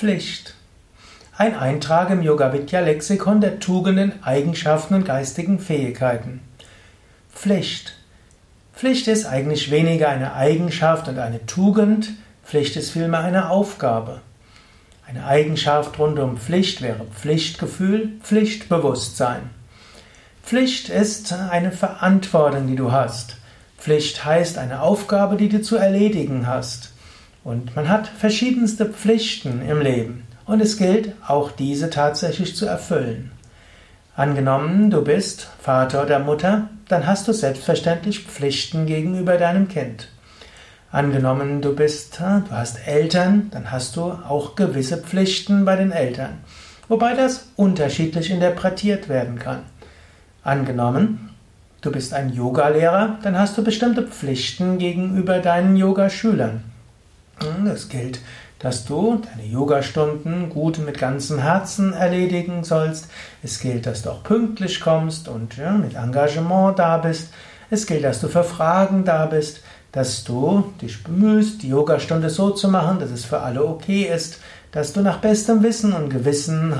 Pflicht. Ein Eintrag im Yoga Vidya Lexikon der Tugenden, Eigenschaften und geistigen Fähigkeiten. Pflicht. Pflicht ist eigentlich weniger eine Eigenschaft und eine Tugend, Pflicht ist vielmehr eine Aufgabe. Eine Eigenschaft rund um Pflicht wäre Pflichtgefühl, Pflichtbewusstsein. Pflicht ist eine Verantwortung, die du hast. Pflicht heißt eine Aufgabe, die du zu erledigen hast. Und man hat verschiedenste Pflichten im Leben. Und es gilt, auch diese tatsächlich zu erfüllen. Angenommen, du bist Vater oder Mutter, dann hast du selbstverständlich Pflichten gegenüber deinem Kind. Angenommen, du bist, du hast Eltern, dann hast du auch gewisse Pflichten bei den Eltern. Wobei das unterschiedlich interpretiert werden kann. Angenommen, du bist ein Yogalehrer, dann hast du bestimmte Pflichten gegenüber deinen Yogaschülern. Es gilt, dass du deine Yogastunden gut mit ganzem Herzen erledigen sollst. Es gilt, dass du auch pünktlich kommst und ja, mit Engagement da bist. Es gilt, dass du für Fragen da bist, dass du dich bemühst, die Yogastunde so zu machen, dass es für alle okay ist, dass du nach bestem Wissen und Gewissen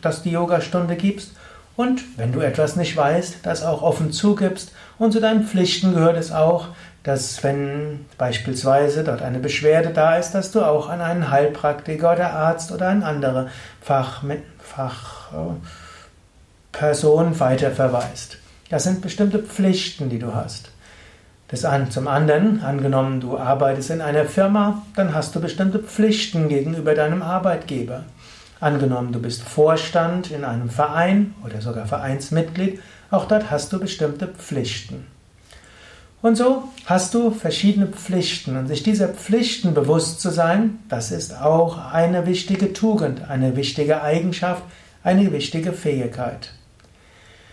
dass die Yogastunde gibst und wenn du etwas nicht weißt, das auch offen zugibst und zu deinen Pflichten gehört es auch, dass wenn beispielsweise dort eine Beschwerde da ist, dass du auch an einen Heilpraktiker oder Arzt oder eine andere Fach, Fachperson weiterverweist. Das sind bestimmte Pflichten, die du hast. Das an, zum anderen, angenommen du arbeitest in einer Firma, dann hast du bestimmte Pflichten gegenüber deinem Arbeitgeber. Angenommen du bist Vorstand in einem Verein oder sogar Vereinsmitglied, auch dort hast du bestimmte Pflichten. Und so hast du verschiedene Pflichten. Und sich dieser Pflichten bewusst zu sein, das ist auch eine wichtige Tugend, eine wichtige Eigenschaft, eine wichtige Fähigkeit.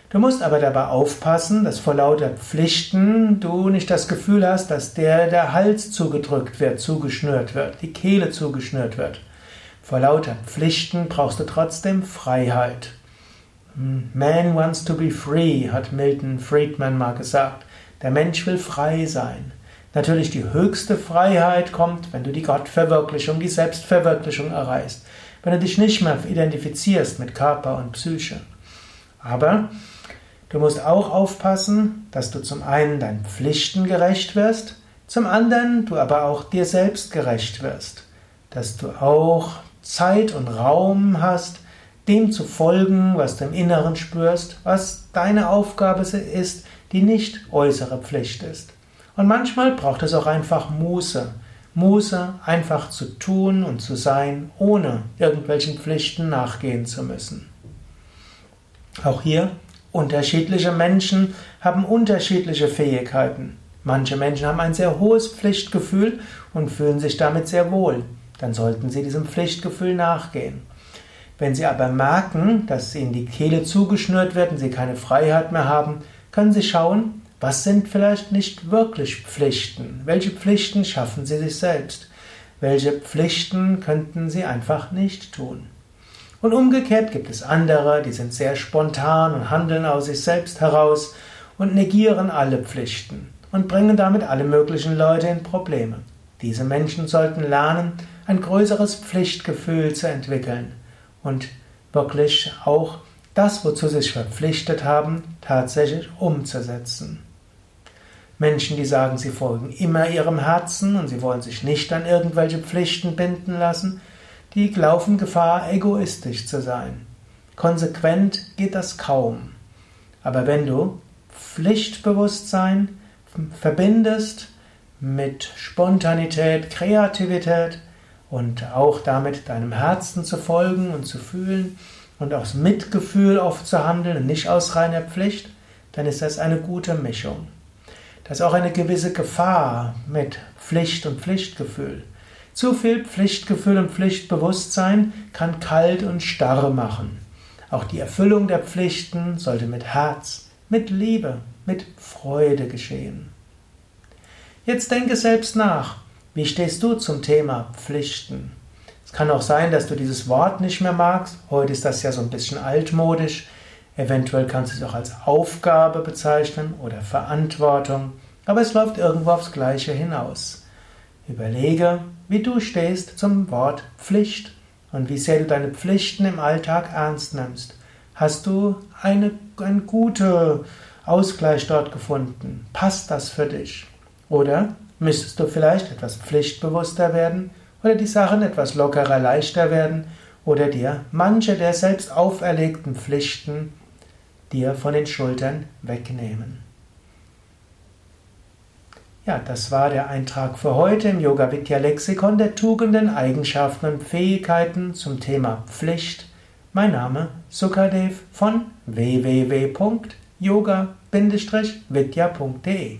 Du musst aber dabei aufpassen, dass vor lauter Pflichten du nicht das Gefühl hast, dass der der Hals zugedrückt wird, zugeschnürt wird, die Kehle zugeschnürt wird. Vor lauter Pflichten brauchst du trotzdem Freiheit. Man wants to be free, hat Milton Friedman mal gesagt. Der Mensch will frei sein. Natürlich die höchste Freiheit kommt, wenn du die Gottverwirklichung, die Selbstverwirklichung erreichst, wenn du dich nicht mehr identifizierst mit Körper und Psyche. Aber du musst auch aufpassen, dass du zum einen deinen Pflichten gerecht wirst, zum anderen du aber auch dir selbst gerecht wirst, dass du auch Zeit und Raum hast, dem zu folgen, was du im Inneren spürst, was deine Aufgabe ist, die nicht äußere Pflicht ist. Und manchmal braucht es auch einfach Muße. Muße einfach zu tun und zu sein, ohne irgendwelchen Pflichten nachgehen zu müssen. Auch hier, unterschiedliche Menschen haben unterschiedliche Fähigkeiten. Manche Menschen haben ein sehr hohes Pflichtgefühl und fühlen sich damit sehr wohl. Dann sollten sie diesem Pflichtgefühl nachgehen. Wenn sie aber merken, dass ihnen die Kehle zugeschnürt wird und sie keine Freiheit mehr haben, können Sie schauen, was sind vielleicht nicht wirklich Pflichten? Welche Pflichten schaffen Sie sich selbst? Welche Pflichten könnten Sie einfach nicht tun? Und umgekehrt gibt es andere, die sind sehr spontan und handeln aus sich selbst heraus und negieren alle Pflichten und bringen damit alle möglichen Leute in Probleme. Diese Menschen sollten lernen, ein größeres Pflichtgefühl zu entwickeln und wirklich auch das, wozu sie sich verpflichtet haben, tatsächlich umzusetzen. Menschen, die sagen, sie folgen immer ihrem Herzen und sie wollen sich nicht an irgendwelche Pflichten binden lassen, die laufen Gefahr, egoistisch zu sein. Konsequent geht das kaum. Aber wenn du Pflichtbewusstsein verbindest mit Spontanität, Kreativität und auch damit deinem Herzen zu folgen und zu fühlen, und aus Mitgefühl oft zu handeln und nicht aus reiner Pflicht, dann ist das eine gute Mischung. Das ist auch eine gewisse Gefahr mit Pflicht und Pflichtgefühl. Zu viel Pflichtgefühl und Pflichtbewusstsein kann kalt und starr machen. Auch die Erfüllung der Pflichten sollte mit Herz, mit Liebe, mit Freude geschehen. Jetzt denke selbst nach. Wie stehst du zum Thema Pflichten? kann auch sein, dass du dieses Wort nicht mehr magst. Heute ist das ja so ein bisschen altmodisch. Eventuell kannst du es auch als Aufgabe bezeichnen oder Verantwortung. Aber es läuft irgendwo aufs Gleiche hinaus. Überlege, wie du stehst zum Wort Pflicht und wie sehr du deine Pflichten im Alltag ernst nimmst. Hast du eine, einen guten Ausgleich dort gefunden? Passt das für dich? Oder müsstest du vielleicht etwas pflichtbewusster werden oder die Sachen etwas lockerer, leichter werden oder dir manche der selbst auferlegten Pflichten dir von den Schultern wegnehmen. Ja, das war der Eintrag für heute im Yoga Vidya Lexikon der Tugenden, Eigenschaften und Fähigkeiten zum Thema Pflicht. Mein Name Sukadev von www.yoga-vidya.de